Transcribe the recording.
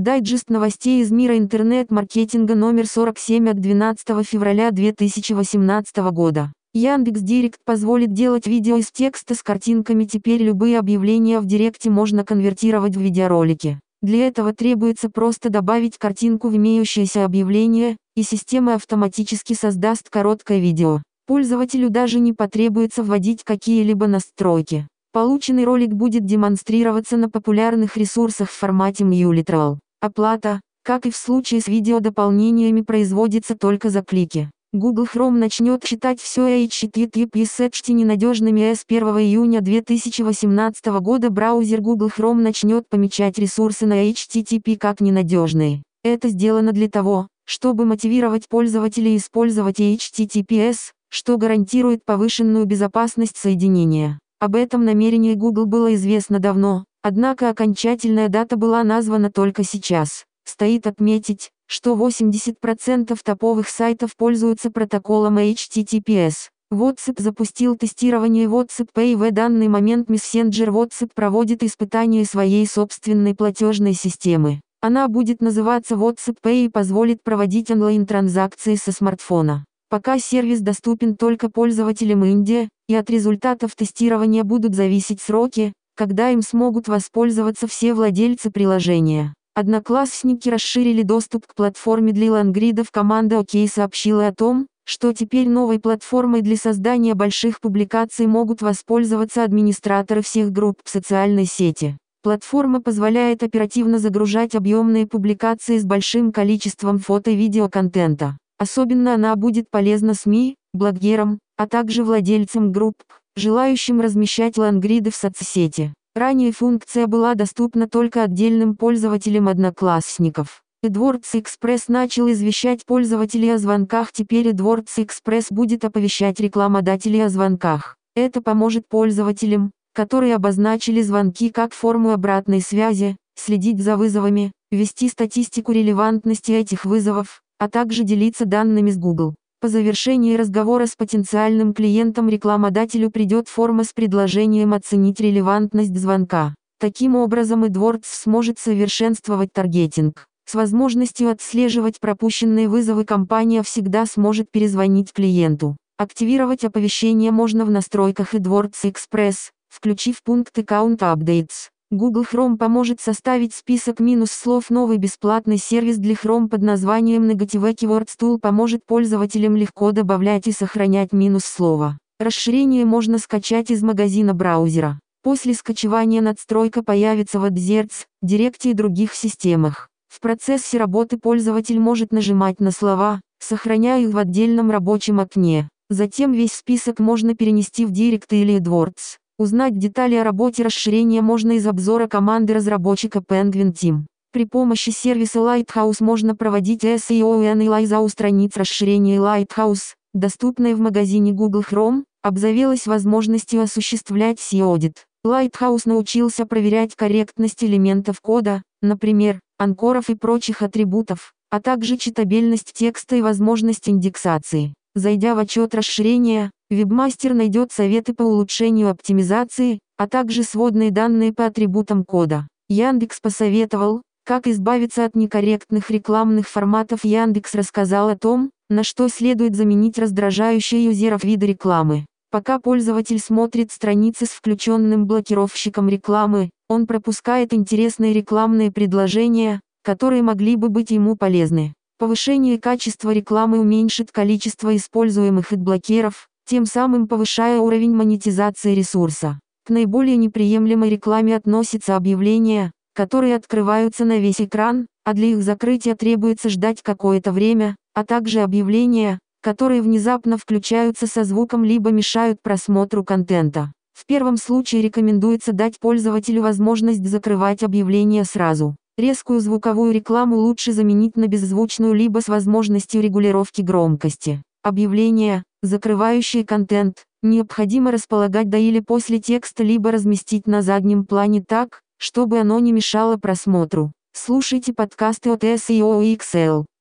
Дайджест новостей из мира интернет-маркетинга номер 47 от 12 февраля 2018 года. Яндекс Директ позволит делать видео из текста с картинками. Теперь любые объявления в Директе можно конвертировать в видеоролики. Для этого требуется просто добавить картинку в имеющееся объявление, и система автоматически создаст короткое видео. Пользователю даже не потребуется вводить какие-либо настройки. Полученный ролик будет демонстрироваться на популярных ресурсах в формате MuLiteral. Оплата, как и в случае с видеодополнениями, производится только за клики. Google Chrome начнет считать все HTTP с HT ненадежными с 1 июня 2018 года браузер Google Chrome начнет помечать ресурсы на HTTP как ненадежные. Это сделано для того, чтобы мотивировать пользователей использовать HTTPS, что гарантирует повышенную безопасность соединения. Об этом намерении Google было известно давно, однако окончательная дата была названа только сейчас. Стоит отметить, что 80% топовых сайтов пользуются протоколом HTTPS. WhatsApp запустил тестирование WhatsApp Pay в данный момент мессенджер WhatsApp проводит испытание своей собственной платежной системы. Она будет называться WhatsApp Pay и позволит проводить онлайн-транзакции со смартфона. Пока сервис доступен только пользователям Индии, и от результатов тестирования будут зависеть сроки, когда им смогут воспользоваться все владельцы приложения. Одноклассники расширили доступ к платформе для лангридов. Команда ОК сообщила о том, что теперь новой платформой для создания больших публикаций могут воспользоваться администраторы всех групп в социальной сети. Платформа позволяет оперативно загружать объемные публикации с большим количеством фото и видеоконтента. Особенно она будет полезна СМИ, блогерам, а также владельцам групп, желающим размещать лангриды в соцсети. Ранее функция была доступна только отдельным пользователям одноклассников. AdWords Express начал извещать пользователей о звонках, теперь AdWords Express будет оповещать рекламодателей о звонках. Это поможет пользователям, которые обозначили звонки как форму обратной связи, следить за вызовами, вести статистику релевантности этих вызовов, а также делиться данными с Google. По завершении разговора с потенциальным клиентом рекламодателю придет форма с предложением оценить релевантность звонка. Таким образом AdWords сможет совершенствовать таргетинг. С возможностью отслеживать пропущенные вызовы компания всегда сможет перезвонить клиенту. Активировать оповещение можно в настройках AdWords Express, включив пункт Account Updates. Google Chrome поможет составить список минус слов. Новый бесплатный сервис для Chrome под названием Negative Keywords Tool поможет пользователям легко добавлять и сохранять минус слова. Расширение можно скачать из магазина браузера. После скачивания надстройка появится в AdZerts, Директе и других системах. В процессе работы пользователь может нажимать на слова, сохраняя их в отдельном рабочем окне. Затем весь список можно перенести в Direct или AdWords. Узнать детали о работе расширения можно из обзора команды разработчика Penguin Team. При помощи сервиса Lighthouse можно проводить SEO и анализа у страниц расширения Lighthouse, доступной в магазине Google Chrome, обзавелась возможностью осуществлять SEO-аудит. Lighthouse научился проверять корректность элементов кода, например, анкоров и прочих атрибутов, а также читабельность текста и возможность индексации. Зайдя в отчет расширения, вебмастер найдет советы по улучшению оптимизации, а также сводные данные по атрибутам кода. Яндекс посоветовал, как избавиться от некорректных рекламных форматов. Яндекс рассказал о том, на что следует заменить раздражающие юзеров виды рекламы. Пока пользователь смотрит страницы с включенным блокировщиком рекламы, он пропускает интересные рекламные предложения, которые могли бы быть ему полезны. Повышение качества рекламы уменьшит количество используемых адблокеров, тем самым повышая уровень монетизации ресурса. К наиболее неприемлемой рекламе относятся объявления, которые открываются на весь экран, а для их закрытия требуется ждать какое-то время, а также объявления, которые внезапно включаются со звуком либо мешают просмотру контента. В первом случае рекомендуется дать пользователю возможность закрывать объявления сразу. Резкую звуковую рекламу лучше заменить на беззвучную либо с возможностью регулировки громкости. Объявления, закрывающие контент, необходимо располагать до или после текста либо разместить на заднем плане так, чтобы оно не мешало просмотру. Слушайте подкасты от SEO XL.